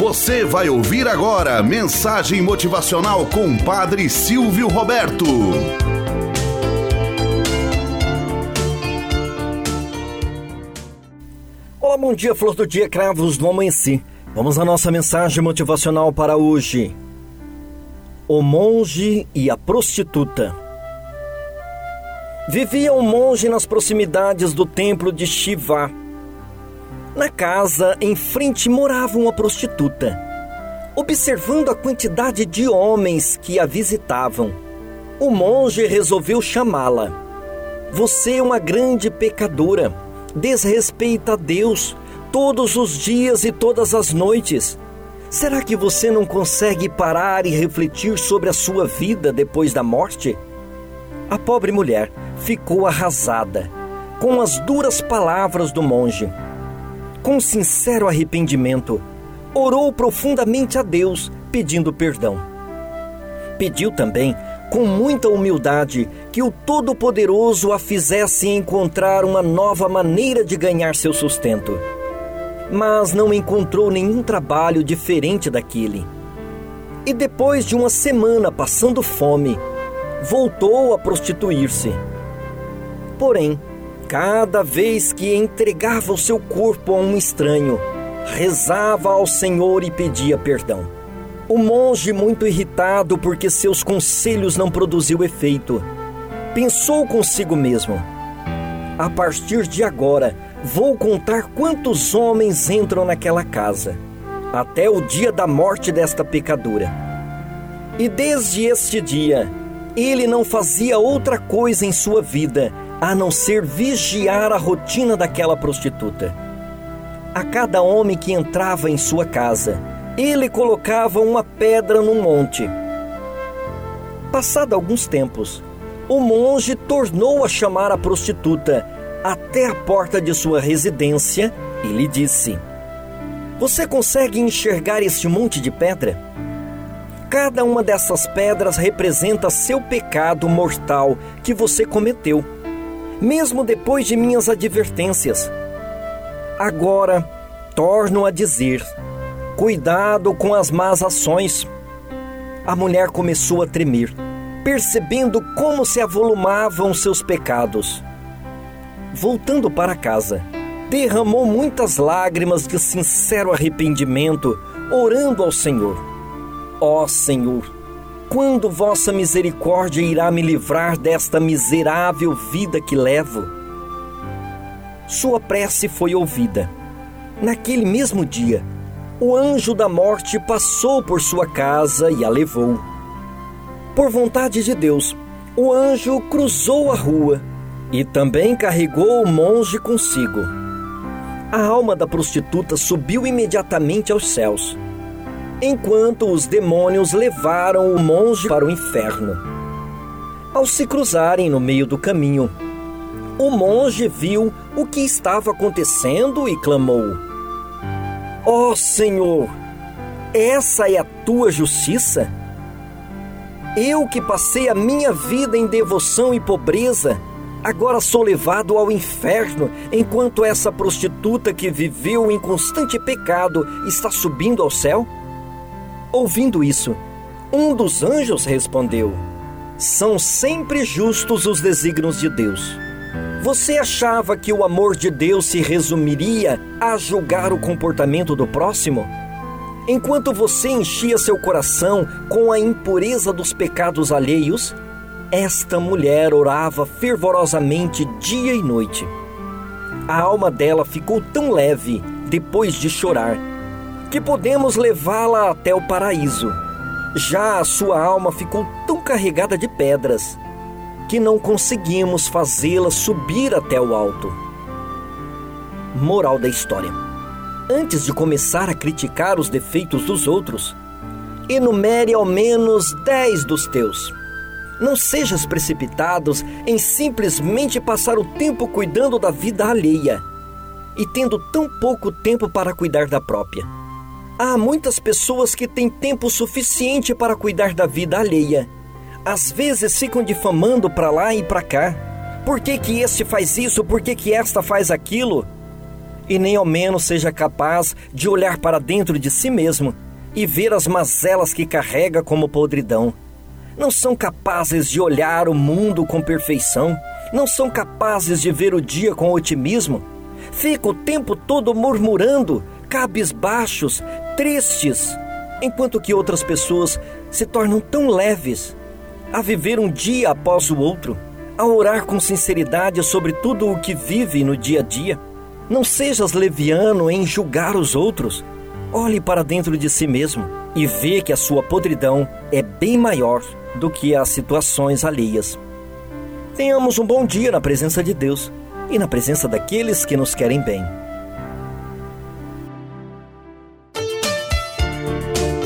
Você vai ouvir agora mensagem motivacional com Padre Silvio Roberto. Olá, bom dia, flor do dia, cravos do amanhecer. Vamos à nossa mensagem motivacional para hoje. O monge e a prostituta. Vivia um monge nas proximidades do templo de Shiva. Na casa em frente morava uma prostituta. Observando a quantidade de homens que a visitavam, o monge resolveu chamá-la. Você é uma grande pecadora, desrespeita a Deus todos os dias e todas as noites. Será que você não consegue parar e refletir sobre a sua vida depois da morte? A pobre mulher ficou arrasada com as duras palavras do monge. Com sincero arrependimento, orou profundamente a Deus pedindo perdão. Pediu também, com muita humildade, que o Todo-Poderoso a fizesse encontrar uma nova maneira de ganhar seu sustento mas não encontrou nenhum trabalho diferente daquele. E depois de uma semana passando fome, voltou a prostituir-se. Porém, cada vez que entregava o seu corpo a um estranho, rezava ao Senhor e pedia perdão. O monge, muito irritado porque seus conselhos não produziu efeito, pensou consigo mesmo: a partir de agora, Vou contar quantos homens entram naquela casa, até o dia da morte desta pecadora. E desde este dia, ele não fazia outra coisa em sua vida a não ser vigiar a rotina daquela prostituta. A cada homem que entrava em sua casa, ele colocava uma pedra no monte. Passado alguns tempos, o monge tornou a chamar a prostituta até a porta de sua residência e lhe disse: Você consegue enxergar este monte de pedra? Cada uma dessas pedras representa seu pecado mortal que você cometeu, mesmo depois de minhas advertências. Agora, torno a dizer: cuidado com as más ações. A mulher começou a tremer, percebendo como se avolumavam seus pecados voltando para casa, derramou muitas lágrimas de sincero arrependimento, orando ao Senhor: Ó oh, Senhor, quando vossa misericórdia irá me livrar desta miserável vida que levo? Sua prece foi ouvida. Naquele mesmo dia, o anjo da morte passou por sua casa e a levou. Por vontade de Deus, o anjo cruzou a rua e também carregou o monge consigo. A alma da prostituta subiu imediatamente aos céus, enquanto os demônios levaram o monge para o inferno. Ao se cruzarem no meio do caminho, o monge viu o que estava acontecendo e clamou: Ó oh, Senhor, essa é a tua justiça? Eu que passei a minha vida em devoção e pobreza, Agora sou levado ao inferno, enquanto essa prostituta que viveu em constante pecado está subindo ao céu? Ouvindo isso, um dos anjos respondeu: São sempre justos os desígnios de Deus. Você achava que o amor de Deus se resumiria a julgar o comportamento do próximo? Enquanto você enchia seu coração com a impureza dos pecados alheios, esta mulher orava fervorosamente dia e noite. A alma dela ficou tão leve depois de chorar que podemos levá-la até o paraíso. Já a sua alma ficou tão carregada de pedras que não conseguimos fazê-la subir até o alto. Moral da história: Antes de começar a criticar os defeitos dos outros, enumere ao menos dez dos teus não sejas precipitados em simplesmente passar o tempo cuidando da vida alheia e tendo tão pouco tempo para cuidar da própria. Há muitas pessoas que têm tempo suficiente para cuidar da vida alheia. Às vezes ficam difamando para lá e para cá. Por que, que este faz isso? Por que, que esta faz aquilo? e nem ao menos seja capaz de olhar para dentro de si mesmo e ver as mazelas que carrega como podridão. Não são capazes de olhar o mundo com perfeição, não são capazes de ver o dia com otimismo. Fica o tempo todo murmurando, cabisbaixos, tristes, enquanto que outras pessoas se tornam tão leves a viver um dia após o outro, a orar com sinceridade sobre tudo o que vive no dia a dia. Não sejas leviano em julgar os outros. Olhe para dentro de si mesmo e vê que a sua podridão é bem maior do que as situações alheias. Tenhamos um bom dia na presença de Deus e na presença daqueles que nos querem bem.